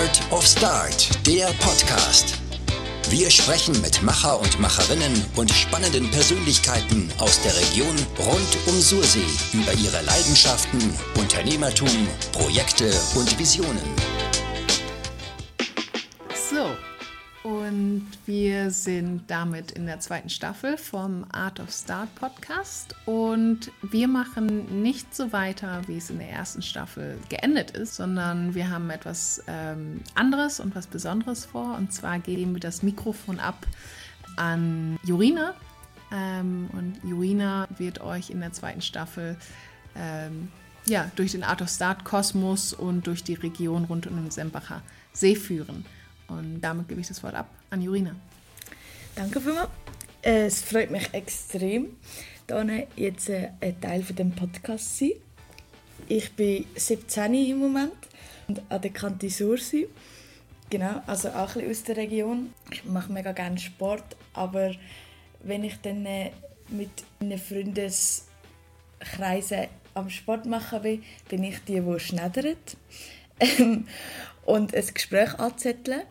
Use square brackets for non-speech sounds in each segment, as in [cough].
Art of Start, der Podcast. Wir sprechen mit Macher und Macherinnen und spannenden Persönlichkeiten aus der Region rund um Sursee über ihre Leidenschaften, Unternehmertum, Projekte und Visionen. So, und wir sind damit in der zweiten Staffel vom Art of Start Podcast. Und wir machen nicht so weiter, wie es in der ersten Staffel geendet ist, sondern wir haben etwas ähm, anderes und was Besonderes vor. Und zwar geben wir das Mikrofon ab an Jurina. Ähm, und Jurina wird euch in der zweiten Staffel ähm, ja, durch den Art of Start Kosmos und durch die Region rund um den Sembacher See führen. Und damit gebe ich das Wort ab an Jurina. Danke vielmals. Es freut mich extrem, hier jetzt äh, ein Teil von dem Podcast zu sein. Ich bin 17 im Moment und an der Kante Sursi. Genau, also auch ein bisschen aus der Region. Ich mache mega gerne Sport, aber wenn ich dann äh, mit meinen Freundeskreisen am Sport machen will, bin ich die, die schneidert. [laughs] und ein Gespräch anzetteln.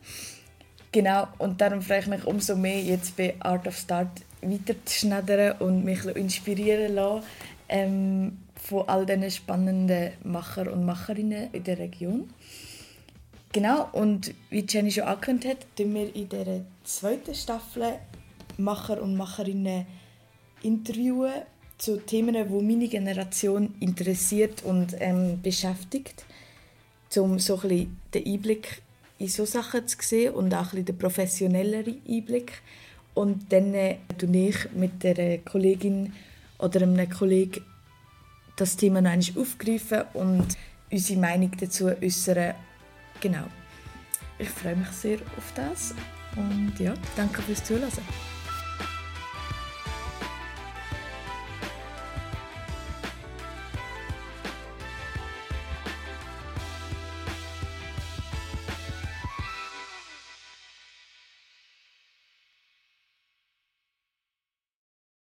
Genau, und darum freue ich mich umso mehr, jetzt bei Art of Start weiter zu schneidern und mich inspirieren lassen ähm, von all diesen spannenden Macher und Macherinnen in der Region. Genau, und wie Jenny schon angekündigt hat, tun wir in der zweiten Staffel Macher und Macherinnen interviewen zu Themen, die meine Generation interessiert und ähm, beschäftigt um so ein bisschen den Einblick in so Sachen zu sehen und auch ein bisschen den professionelleren Einblick. Und dann äh, ich mit der Kollegin oder einem Kollegen das Thema noch einmal aufgreifen und unsere Meinung dazu äußern. Genau. Ich freue mich sehr auf das und ja, danke fürs Zuhören.